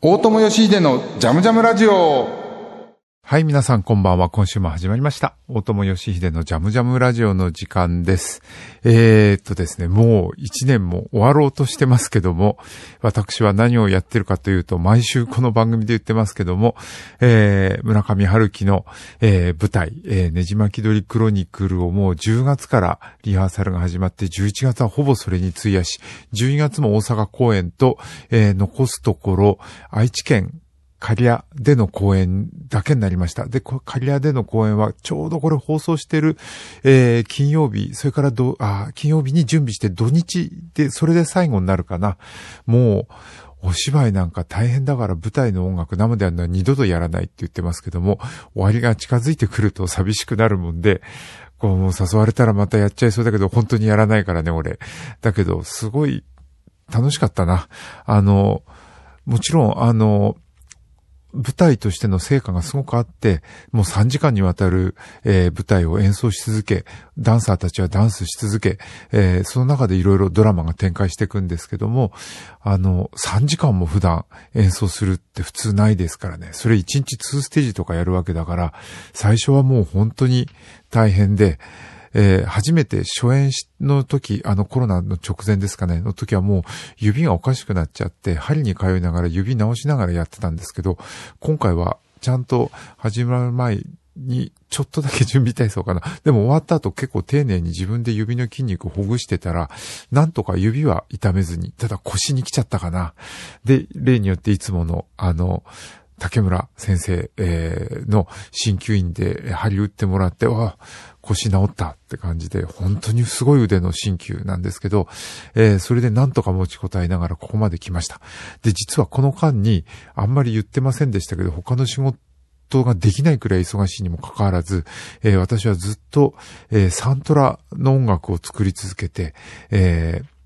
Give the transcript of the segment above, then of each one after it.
大友義秀のジャムジャムラジオ。はい、皆さんこんばんは。今週も始まりました。大友義秀のジャムジャムラジオの時間です。えー、っとですね、もう一年も終わろうとしてますけども、私は何をやってるかというと、毎週この番組で言ってますけども、えー、村上春樹の、えー、舞台、えー、ねじ巻き鳥クロニクルをもう10月からリハーサルが始まって、11月はほぼそれに費やし、12月も大阪公演と、えー、残すところ、愛知県、刈谷での公演だけになりました。で、刈谷での公演はちょうどこれ放送してる、えー、金曜日、それからど、あ、金曜日に準備して土日で、それで最後になるかな。もう、お芝居なんか大変だから舞台の音楽生でやるのは二度とやらないって言ってますけども、終わりが近づいてくると寂しくなるもんで、こうもう誘われたらまたやっちゃいそうだけど、本当にやらないからね、俺。だけど、すごい楽しかったな。あの、もちろん、あの、舞台としての成果がすごくあって、もう3時間にわたる、えー、舞台を演奏し続け、ダンサーたちはダンスし続け、えー、その中でいろいろドラマが展開していくんですけども、あの、3時間も普段演奏するって普通ないですからね。それ1日2ステージとかやるわけだから、最初はもう本当に大変で、えー、初めて初演の時、あのコロナの直前ですかね、の時はもう指がおかしくなっちゃって、針に通いながら指直しながらやってたんですけど、今回はちゃんと始まる前にちょっとだけ準備体操かな。でも終わった後結構丁寧に自分で指の筋肉ほぐしてたら、なんとか指は痛めずに、ただ腰に来ちゃったかな。で、例によっていつもの、あの、竹村先生、えー、の鍼灸院で針打ってもらって、わあ、腰治ったって感じで、本当にすごい腕の鍼灸なんですけど、えー、それでなんとか持ちこたえながらここまで来ました。で、実はこの間に、あんまり言ってませんでしたけど、他の仕事ができないくらい忙しいにもかかわらず、えー、私はずっと、えー、サントラの音楽を作り続けて、えー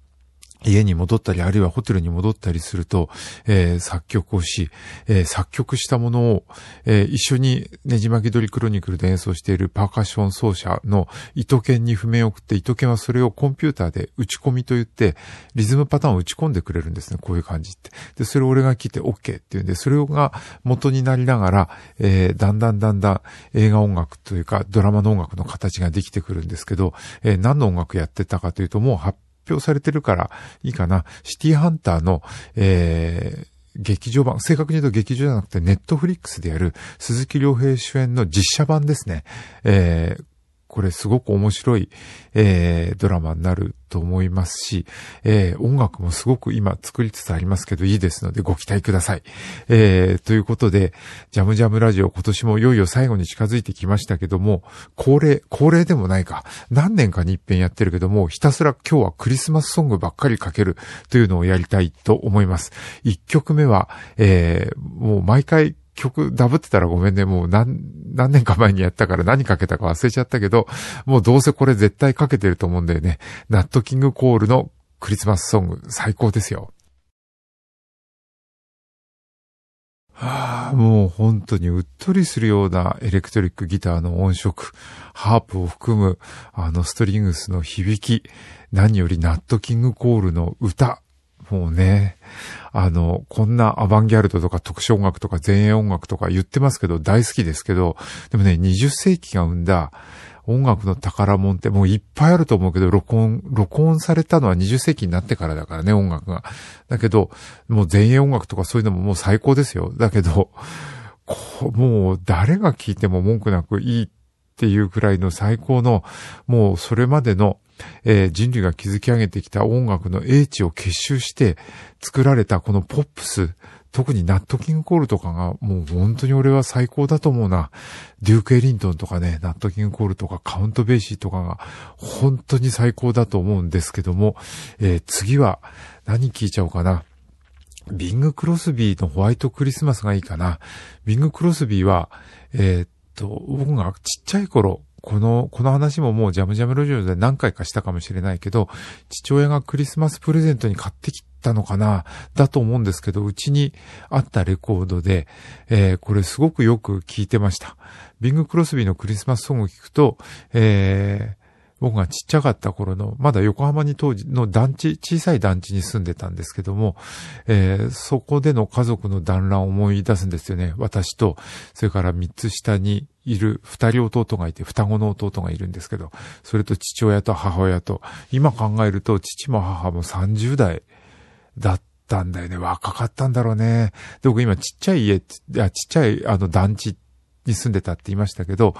家に戻ったり、あるいはホテルに戻ったりすると、えー、作曲をし、えー、作曲したものを、えー、一緒にねじ巻き鳥クロニクルで演奏しているパーカッション奏者の糸犬に譜面を送って、糸犬はそれをコンピューターで打ち込みと言って、リズムパターンを打ち込んでくれるんですね、こういう感じって。で、それを俺が聞いて OK っていうんで、それが元になりながら、えー、だんだんだんだん映画音楽というか、ドラマの音楽の形ができてくるんですけど、えー、何の音楽やってたかというと、もう発表されてるからいいかな。シティハンターの、えー、劇場版、正確に言うと劇場じゃなくてネットフリックスでやる鈴木亮平主演の実写版ですね。えーこれすごく面白い、えー、ドラマになると思いますし、えー、音楽もすごく今作りつつありますけどいいですのでご期待ください。えー、ということで、ジャムジャムラジオ今年もいよいよ最後に近づいてきましたけども、恒例、恒例でもないか、何年かに一遍やってるけども、ひたすら今日はクリスマスソングばっかりかけるというのをやりたいと思います。一曲目は、えー、もう毎回曲ダブってたらごめんね。もう何、何年か前にやったから何かけたか忘れちゃったけど、もうどうせこれ絶対かけてると思うんだよね。ナットキングコールのクリスマスソング、最高ですよ。はあ、もう本当にうっとりするようなエレクトリックギターの音色、ハープを含むあのストリングスの響き、何よりナットキングコールの歌、もうね、あの、こんなアバンギャルドとか特殊音楽とか前衛音楽とか言ってますけど大好きですけど、でもね、20世紀が生んだ音楽の宝物ってもういっぱいあると思うけど、録音、録音されたのは20世紀になってからだからね、音楽が。だけど、もう前衛音楽とかそういうのももう最高ですよ。だけど、もう誰が聴いても文句なくいいっていうくらいの最高の、もうそれまでのえー、人類が築き上げてきた音楽の英知を結集して作られたこのポップス、特にナットキングコールとかがもう本当に俺は最高だと思うな。デューク・エリントンとかね、ナットキングコールとかカウント・ベイシーとかが本当に最高だと思うんですけども、えー、次は何聞いちゃおうかな。ビング・クロスビーのホワイトクリスマスがいいかな。ビング・クロスビーは、えー、っと、僕がちっちゃい頃、この、この話ももうジャムジャムロジオで何回かしたかもしれないけど、父親がクリスマスプレゼントに買ってきたのかなだと思うんですけど、うちにあったレコードで、えー、これすごくよく聞いてました。ビング・クロスビーのクリスマスソングを聞くと、えー、僕がちっちゃかった頃の、まだ横浜に当時の団地、小さい団地に住んでたんですけども、えー、そこでの家族の団らんを思い出すんですよね。私と、それから三つ下にいる二人弟がいて、双子の弟がいるんですけど、それと父親と母親と、今考えると父も母も30代だったんだよね。若かったんだろうね。で、僕今ちっちゃい家、ちっちゃいあの団地に住んでたって言いましたけど、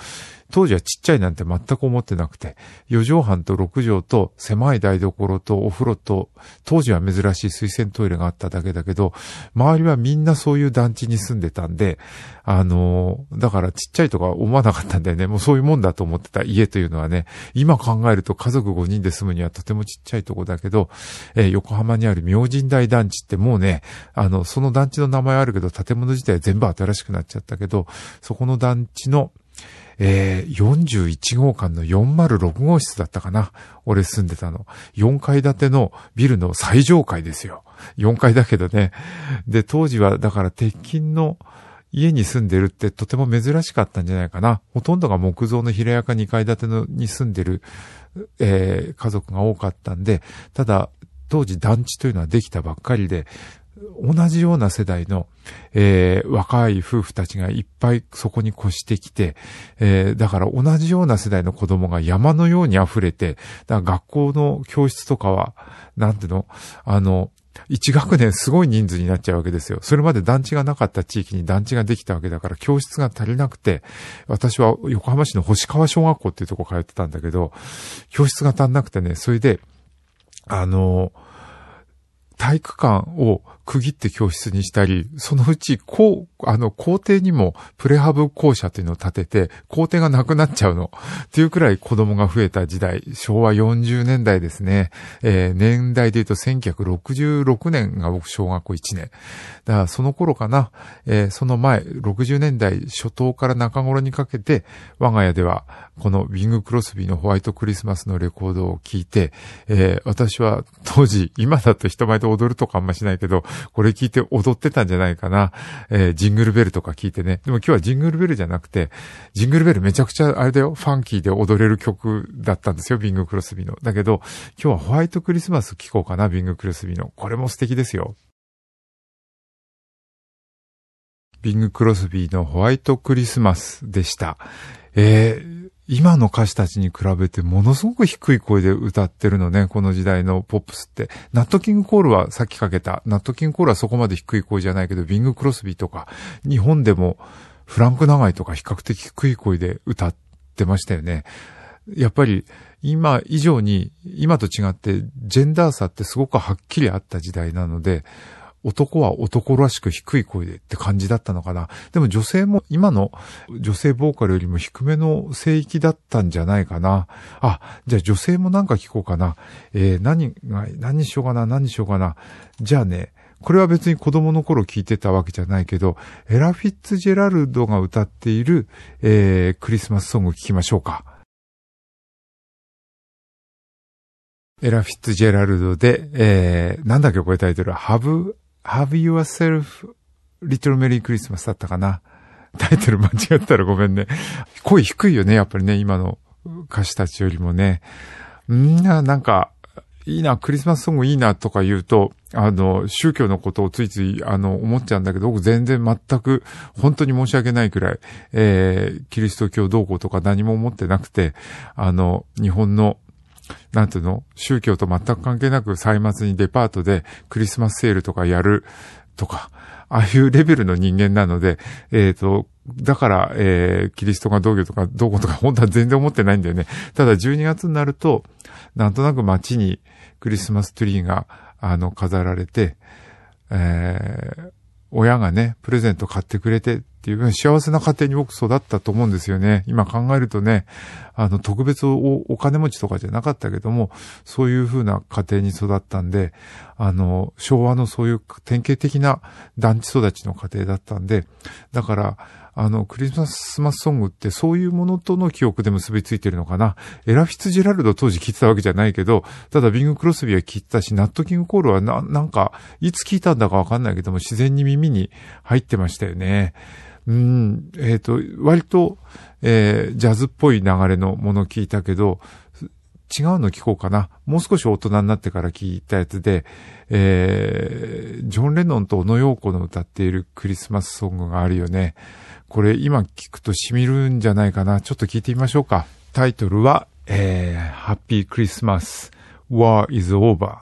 当時はちっちゃいなんて全く思ってなくて、4畳半と6畳と狭い台所とお風呂と、当時は珍しい水洗トイレがあっただけだけど、周りはみんなそういう団地に住んでたんで、あのだからちっちゃいとか思わなかったんだよね。もうそういうもんだと思ってた家というのはね、今考えると家族5人で住むにはとてもちっちゃいとこだけど、えー、横浜にある明神台団地ってもうね、あの、その団地の名前あるけど、建物自体全部新しくなっちゃったけど、そこの団地のえー、41号館の406号室だったかな。俺住んでたの。4階建てのビルの最上階ですよ。4階だけどね。で、当時はだから鉄筋の家に住んでるってとても珍しかったんじゃないかな。ほとんどが木造の平屋か2階建てのに住んでる、えー、家族が多かったんで、ただ、当時団地というのはできたばっかりで、同じような世代の、えー、若い夫婦たちがいっぱいそこに越してきて、えー、だから同じような世代の子供が山のように溢れて、だ学校の教室とかは、なんていうのあの、一学年すごい人数になっちゃうわけですよ。それまで団地がなかった地域に団地ができたわけだから教室が足りなくて、私は横浜市の星川小学校っていうとこ通ってたんだけど、教室が足んなくてね、それで、あの、体育館を区切って教室にしたり、そのうち、こう、あの、校庭にもプレハブ校舎というのを建てて、校庭がなくなっちゃうの。っていうくらい子供が増えた時代、昭和40年代ですね。えー、年代で言うと1966年が僕小学校1年。だからその頃かな、えー、その前、60年代初頭から中頃にかけて、我が家では、このウィング・クロスビーのホワイトクリスマスのレコードを聴いて、えー、私は当時、今だと人前で踊るとかあんましないけど、これ聞いて踊ってたんじゃないかな。えー、ジングルベルとか聞いてね。でも今日はジングルベルじゃなくて、ジングルベルめちゃくちゃあれだよ、ファンキーで踊れる曲だったんですよ、ビング・クロスビーの。だけど、今日はホワイトクリスマス聴こうかな、ビング・クロスビーの。これも素敵ですよ。ビング・クロスビーのホワイトクリスマスでした。えー、今の歌手たちに比べてものすごく低い声で歌ってるのね、この時代のポップスって。ナットキングコールはさっきかけた。ナットキングコールはそこまで低い声じゃないけど、ビング・クロスビーとか、日本でもフランク・長井とか比較的低い声で歌ってましたよね。やっぱり今以上に、今と違ってジェンダー差ってすごくはっきりあった時代なので、男は男らしく低い声でって感じだったのかな。でも女性も今の女性ボーカルよりも低めの声域だったんじゃないかな。あ、じゃあ女性もなんか聞こうかな。えー、何が、何しようかな、何しようかな。じゃあね、これは別に子供の頃聞いてたわけじゃないけど、エラ・フィッツジェラルドが歌っている、えー、クリスマスソング聞きましょうか。エラ・フィッツジェラルドで、えー、なんだっけこれタイトル。ハブ Have Yourself Little Merry Christmas だったかな？タイトル 間違ったらごめんね。声低いよね、やっぱりね、今の歌手たちよりもね。みんななんか、いいな、クリスマスソングいいなとか言うと、あの、宗教のことをついつい、あの、思っちゃうんだけど、僕全然全く、本当に申し訳ないくらい、えー、キリスト教同行とか何も思ってなくて、あの、日本のなんていうの？宗教と全く関係なく歳末にデパートでクリスマスセールとかやるとか、ああいうレベルの人間なので、えっ、ー、と、だから、えー、キリストがどういうとか、どうことか、本当は全然思ってないんだよね。ただ、12月になると、なんとなく街にクリスマスツリーが、あの、飾られて、えー、親がね、プレゼント買ってくれてっていう幸せな家庭に僕育ったと思うんですよね。今考えるとね、あの、特別おお金持ちとかじゃなかったけども、そういうふうな家庭に育ったんで、あの、昭和のそういう典型的な団地育ちの家庭だったんで、だから、あの、クリスマスソングってそういうものとの記憶で結びついてるのかな？エラ・フィッツジェラルド当時聞いてたわけじゃないけど、ただビング・クロスビーは聞いてたし、ナット・キング・コールはな、なんか、いつ聞いたんだかわかんないけども、自然に耳に入ってましたよね。うん、えっ、ー、と、割と、えー、ジャズっぽい流れのもの聞いたけど、違うの聞こうかな。もう少し大人になってから聞いたやつで、えー、ジョン・レノンと小野洋子の歌っているクリスマスソングがあるよね。これ今聞くと染みるんじゃないかな。ちょっと聞いてみましょうか。タイトルは、えー、ハッピークリスマス、War is over。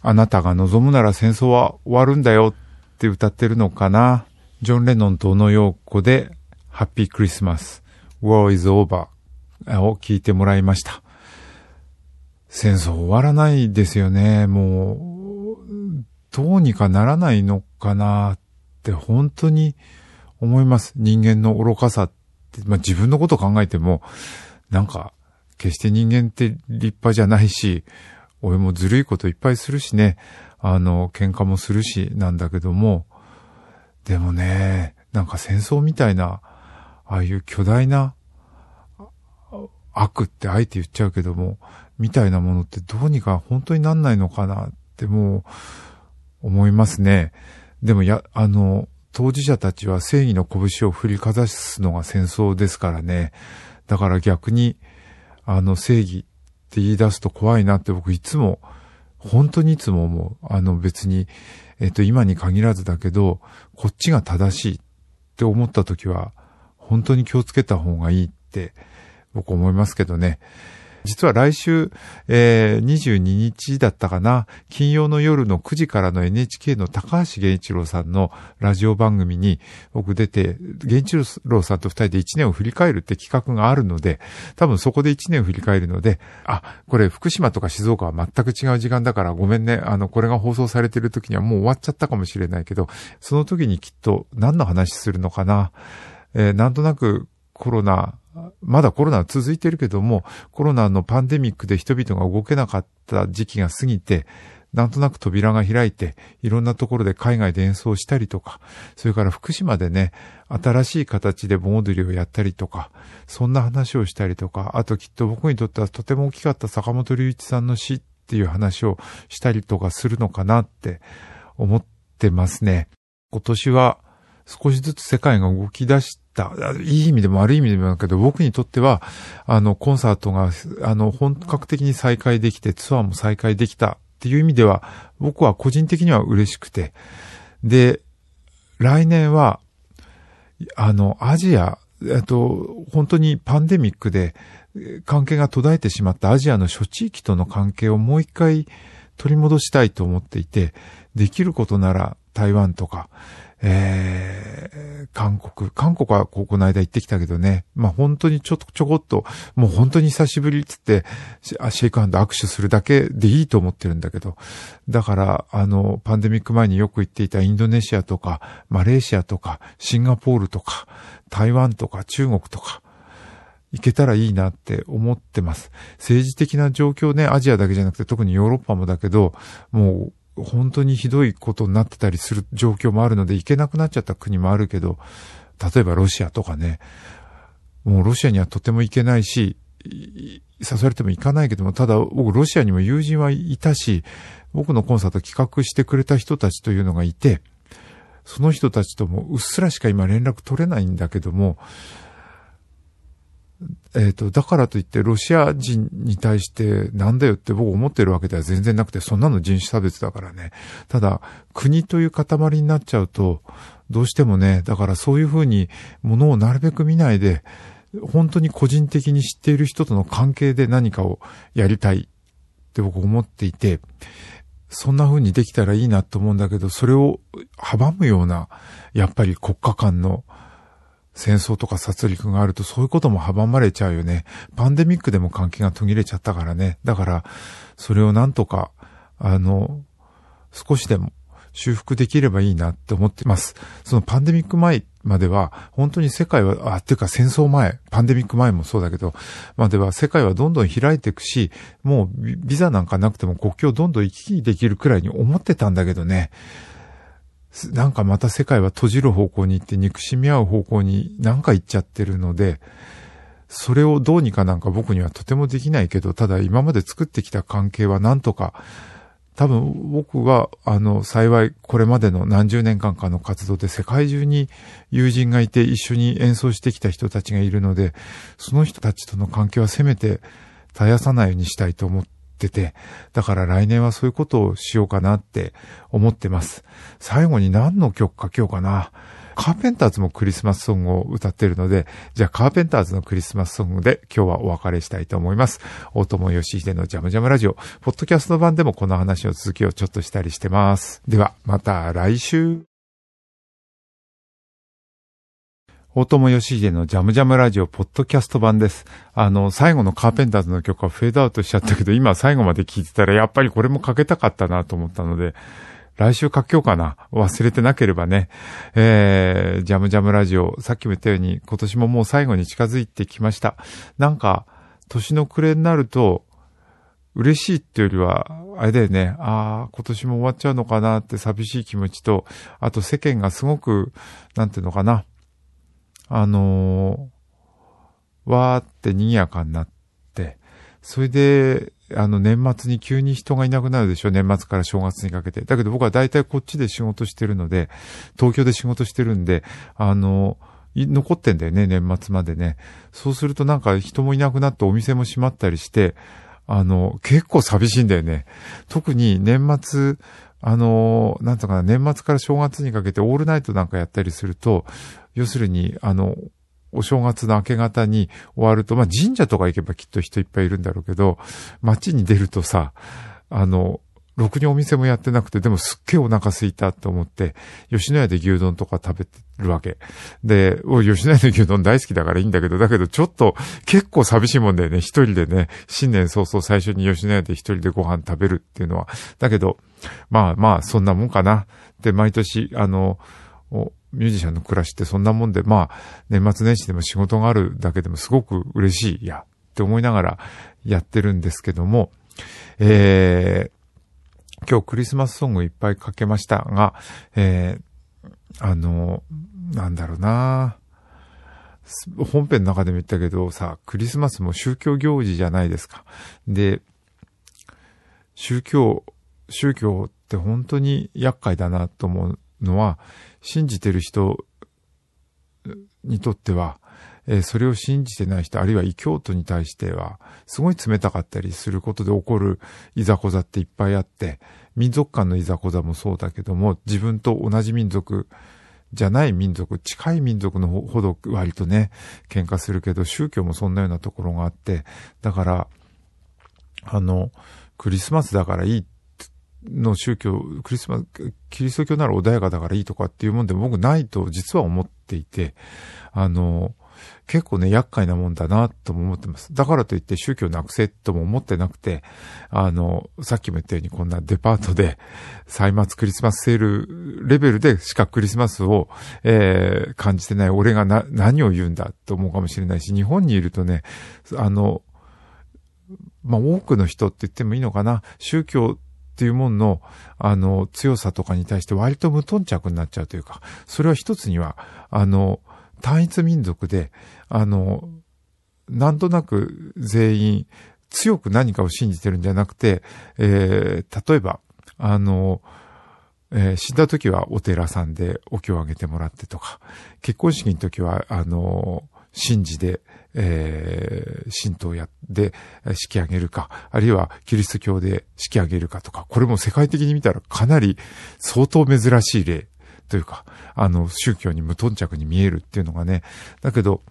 あなたが望むなら戦争は終わるんだよって歌ってるのかな。ジョン・レノンと小野洋子で、ハッピークリスマス、War is over を聞いてもらいました。戦争終わらないですよね。もう、どうにかならないのかなって本当に思います。人間の愚かさって、まあ、自分のこと考えても、なんか、決して人間って立派じゃないし、俺もずるいこといっぱいするしね、あの、喧嘩もするし、なんだけども、でもね、なんか戦争みたいな、ああいう巨大な悪ってあえて言っちゃうけども、みたいなものってどうにか本当になんないのかなってもう思いますね。でもや、あの、当事者たちは正義の拳を振りかざすのが戦争ですからね。だから逆に、あの正義って言い出すと怖いなって僕いつも、本当にいつも思う。あの別に、えっと今に限らずだけど、こっちが正しいって思った時は、本当に気をつけた方がいいって僕思いますけどね。実は来週、えー、22日だったかな、金曜の夜の9時からの NHK の高橋源一郎さんのラジオ番組に僕出て、源一郎さんと二人で1年を振り返るって企画があるので、多分そこで1年を振り返るので、あ、これ福島とか静岡は全く違う時間だからごめんね、あの、これが放送されてる時にはもう終わっちゃったかもしれないけど、その時にきっと何の話するのかな、えー、なんとなくコロナまだコロナ続いてるけども、コロナのパンデミックで人々が動けなかった時期が過ぎて、なんとなく扉が開いて、いろんなところで海外で演奏したりとか、それから福島でね、新しい形で盆踊りをやったりとか、そんな話をしたりとか、あときっと僕にとってはとても大きかった坂本龍一さんの死っていう話をしたりとかするのかなって思ってますね。今年は少しずつ世界が動き出した。いい意味でも悪い意味でもだけど、僕にとっては、あの、コンサートが、あの、本格的に再開できて、ツアーも再開できたっていう意味では、僕は個人的には嬉しくて。で、来年は、あの、アジア、えっと、本当にパンデミックで関係が途絶えてしまったアジアの諸地域との関係をもう一回取り戻したいと思っていて、できることなら台湾とか、えー、韓国、韓国はここの間行ってきたけどね、まあ本当にちょっとちょこっと、もう本当に久しぶりって言って、シェイクハンド握手するだけでいいと思ってるんだけど、だから、あの、パンデミック前によく行っていたインドネシアとか、マレーシアとか、シンガポールとか、台湾とか、中国とか、行けたらいいなって思ってます。政治的な状況ね、アジアだけじゃなくて特にヨーロッパもだけど、もう本当にひどいことになってたりする状況もあるので行けなくなっちゃった国もあるけど、例えばロシアとかね、もうロシアにはとても行けないし、誘われても行かないけども、ただ僕ロシアにも友人はいたし、僕のコンサート企画してくれた人たちというのがいて、その人たちともうっすらしか今連絡取れないんだけども、えっ、ー、と、だからといってロシア人に対してなんだよって僕思ってるわけでは全然なくて、そんなの人種差別だからね。ただ、国という塊になっちゃうと、どうしてもね、だからそういうふうにものをなるべく見ないで、本当に個人的に知っている人との関係で何かをやりたいって僕思っていて、そんな風にできたらいいなと思うんだけど、それを阻むような、やっぱり国家間の戦争とか殺戮があるとそういうことも阻まれちゃうよね。パンデミックでも関係が途切れちゃったからね。だから、それをなんとか、あの、少しでも修復できればいいなって思ってます。そのパンデミック前までは、本当に世界は、あ、っていうか戦争前、パンデミック前もそうだけど、までは世界はどんどん開いていくし、もうビザなんかなくても国境どんどん行き来できるくらいに思ってたんだけどね。なんかまた世界は閉じる方向に行って憎しみ合う方向になんか行っちゃってるので、それをどうにかなんか僕にはとてもできないけど、ただ今まで作ってきた関係はなんとか多分僕は、あの、幸いこれまでの何十年間かの活動で世界中に友人がいて一緒に演奏してきた人たちがいるので、その人たちとの関係はせめて絶やさないようにしたいと思ってて、だから来年はそういうことをしようかなって思ってます。最後に何の曲かけようかな。カーペンターズもクリスマスソングを歌ってるので、じゃあカーペンターズのクリスマスソングで今日はお別れしたいと思います。大友義秀のジャムジャムラジオ、ポッドキャスト版でもこの話の続きをちょっとしたりしてます。では、また来週。大友義秀のジャムジャムラジオポッドキャスト版です。あの、最後のカーペンターズの曲はフェードアウトしちゃったけど、今最後まで聞いてたらやっぱりこれもかけたかったなと思ったので、来週書きようかな。忘れてなければね。えー、ジャムジャムラジオ、さっきも言ったように、今年ももう最後に近づいてきました。なんか、年の暮れになると、嬉しいっていうよりは、あれだよね。ああ、今年も終わっちゃうのかなって寂しい気持ちと、あと世間がすごく、なんていうのかな。あのー、わーって賑やかになって、それで、あの、年末に急に人がいなくなるでしょ？年末から正月にかけて。だけど僕は大体こっちで仕事してるので、東京で仕事してるんで、あの、残ってんだよね、年末までね。そうするとなんか人もいなくなってお店も閉まったりして、あの、結構寂しいんだよね。特に年末、あの、なんとかな、年末から正月にかけてオールナイトなんかやったりすると、要するに、あの、お正月の明け方に終わると、まあ、神社とか行けばきっと人いっぱいいるんだろうけど、街に出るとさ、あの、ろくにお店もやってなくて、でもすっげえお腹空いたと思って、吉野家で牛丼とか食べてるわけ。で、お吉野家の牛丼大好きだからいいんだけど、だけどちょっと結構寂しいもんだよね。一人でね、新年早々最初に吉野家で一人でご飯食べるっていうのは。だけど、まあまあ、そんなもんかな。で、毎年、あの、ミュージシャンの暮らしってそんなもんで、まあ、年末年始でも仕事があるだけでもすごく嬉しいやって思いながらやってるんですけども、えー、今日クリスマスソングいっぱいかけましたが、えー、あの、なんだろうな本編の中でも言ったけどさ、クリスマスも宗教行事じゃないですか。で、宗教、宗教って本当に厄介だなと思うのは、信じてる人にとっては、え、それを信じてない人、あるいは異教徒に対しては、すごい冷たかったりすることで起こるいざこざっていっぱいあって、民族間のいざこざもそうだけども、自分と同じ民族じゃない民族、近い民族のほど割とね、喧嘩するけど、宗教もそんなようなところがあって、だから、あの、クリスマスだからいいっの宗教、クリスマス、キリスト教なら穏やかだからいいとかっていうもんで僕ないと実は思っていて、あの、結構ね、厄介なもんだなとも思ってます。だからといって宗教なくせとも思ってなくて、あの、さっきも言ったようにこんなデパートで、歳末クリスマスセールレベルでしかクリスマスを、えー、感じてない俺がな、何を言うんだと思うかもしれないし、日本にいるとね、あの、まあ、多くの人って言ってもいいのかな、宗教っていうもんの、あの、強さとかに対して割と無頓着になっちゃうというか、それは一つには、あの、単一民族で、あの、なんとなく全員強く何かを信じてるんじゃなくて、えー、例えば、あの、えー、死んだ時はお寺さんでお経をあげてもらってとか、結婚式の時は、あの、神事で、えー、神道やで式上げるか、あるいはキリスト教で式上げるかとか、これも世界的に見たらかなり相当珍しい例というか、あの、宗教に無頓着に見えるっていうのがね、だけど、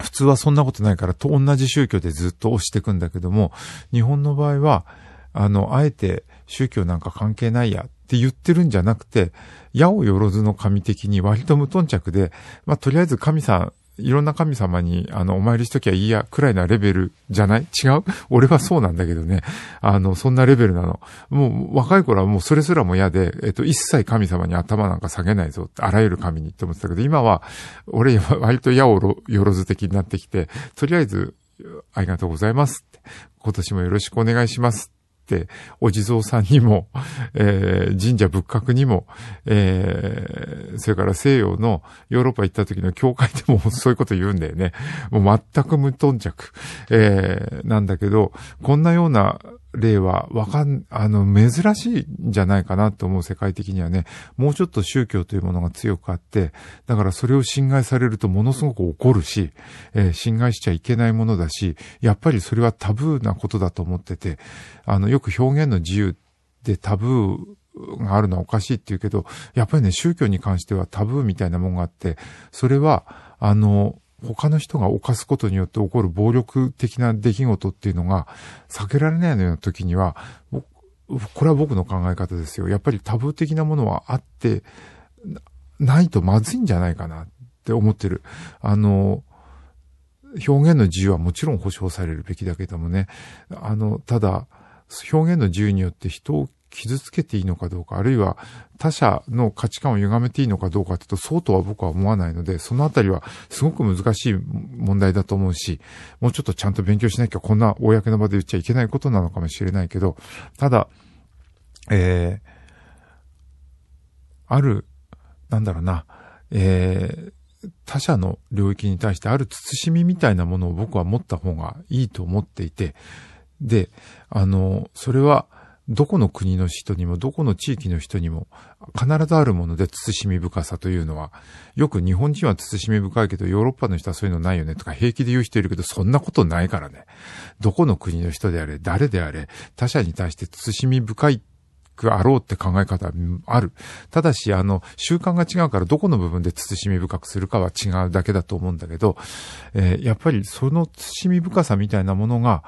普通はそんなことないから、と同じ宗教でずっと押していくんだけども、日本の場合は、あの、あえて宗教なんか関係ないやって言ってるんじゃなくて、矢をよろずの神的に割と無頓着で、まあ、とりあえず神さん、いろんな神様に、あの、お参りしときゃいいや、くらいなレベルじゃない？違う？俺はそうなんだけどね。あの、そんなレベルなの。もう、若い頃はもうそれすらも嫌で、えっと、一切神様に頭なんか下げないぞ。あらゆる神にって思ってたけど、今は、俺、割と矢をよろず的になってきて、とりあえず、ありがとうございますって。今年もよろしくお願いします。、お地蔵さんにも、えー、神社仏閣にも、えー、それから西洋のヨーロッパ行った時の教会でも そういうこと言うんだよね。もう全く無頓着、えー、なんだけど、こんなような例はわかん、あの、珍しいんじゃないかなと思う世界的にはね、もうちょっと宗教というものが強くあって、だからそれを侵害されるとものすごく怒るし、えー、侵害しちゃいけないものだし、やっぱりそれはタブーなことだと思ってて、あの、よく表現の自由でタブーがあるのはおかしいって言うけど、やっぱりね、宗教に関してはタブーみたいなもんがあって、それは、あの、他の人が犯すことによって起こる暴力的な出来事っていうのが避けられないような時には、これは僕の考え方ですよ。やっぱりタブー的なものはあって、ないとまずいんじゃないかなって思ってる。あの、表現の自由はもちろん保障されるべきだけどもね、あの、ただ、表現の自由によって人を傷つけていいのかどうか、あるいは他者の価値観を歪めていいのかどうかっていうと、そうとは僕は思わないので、そのあたりはすごく難しい問題だと思うし、もうちょっとちゃんと勉強しなきゃこんな公の場で言っちゃいけないことなのかもしれないけど、ただ、えー、ある、なんだろうな、えー、他者の領域に対してある慎みみたいなものを僕は持った方がいいと思っていて、で、あの、それは、どこの国の人にも、どこの地域の人にも、必ずあるもので、慎み深さというのは、よく日本人は慎み深いけど、ヨーロッパの人はそういうのないよねとか平気で言う人いるけど、そんなことないからね。どこの国の人であれ、誰であれ、他者に対して慎み深いあろうって考え方ある。ただし、あの、習慣が違うからどこの部分で慎み深くするかは違うだけだと思うんだけど、えー、やっぱりその慎み深さみたいなものが、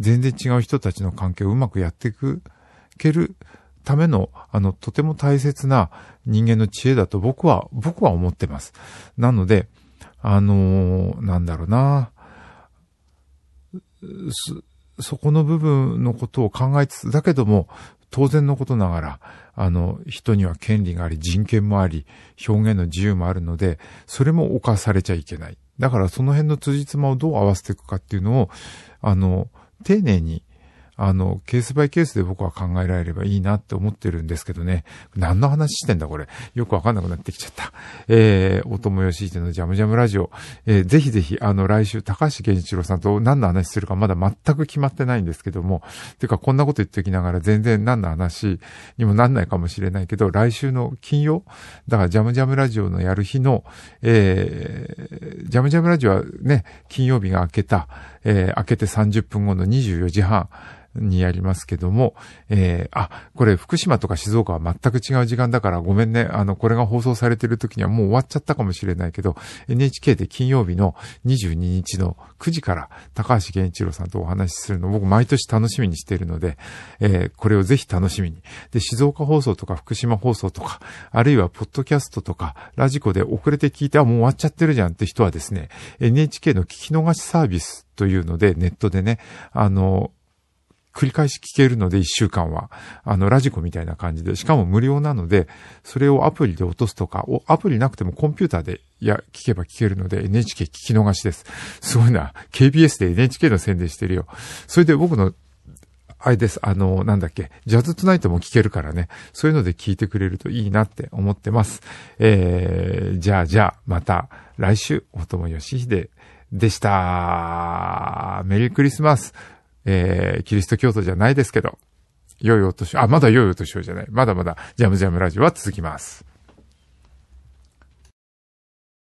全然違う人たちの関係をうまくやっていくけるための、あの、とても大切な人間の知恵だと僕は、僕は思ってます。なので、あのー、なんだろうな、そこの部分のことを考えつつ、だけども、当然のことながら、あの、人には権利があり、人権もあり、表現の自由もあるので、それも犯されちゃいけない。だからその辺の辻褄をどう合わせていくかっていうのを、あの、丁寧にあの、ケースバイケースで僕は考えられればいいなって思ってるんですけどね。何の話してんだこれ。よくわかんなくなってきちゃった。えー、おともよしいてのジャムジャムラジオ。えー、ぜひぜひ、あの、来週、高橋健一郎さんと何の話するかまだ全く決まってないんですけども。てか、こんなこと言っておきながら全然何の話にもなんないかもしれないけど、来週の金曜、だからジャムジャムラジオのやる日の、えー、ジャムジャムラジオはね、金曜日が明けた、えー、明けて30分後の24時半、にやりますけども、えー、あ、これ福島とか静岡は全く違う時間だからごめんね。あの、これが放送されてる時にはもう終わっちゃったかもしれないけど、NHK で金曜日の22日の9時から高橋源一郎さんとお話しするの僕毎年楽しみにしているので、えー、これをぜひ楽しみに。で、静岡放送とか福島放送とか、あるいはポッドキャストとか、ラジコで遅れて聞いて、あ、もう終わっちゃってるじゃんって人はですね、NHK の聞き逃しサービスというので、ネットでね、あの、繰り返し聞けるので、一週間は。あの、ラジコみたいな感じで、しかも無料なので、それをアプリで落とすとか、アプリなくてもコンピューターで、いや、聞けば聞けるので、NHK 聞き逃しです。すごいな。KBS で NHK の宣伝してるよ。それで僕のあれです。あの、なんだっけ、ジャズトナイトも聞けるからね。そういうので聞いてくれるといいなって思ってます。えー、じゃあじゃあ、また来週、おともよしひででした。メリークリスマス。えー、キリスト教徒じゃないですけど、良いお年、あ、まだ良いお年をじゃない。まだまだジャムジャムラジオは続きます。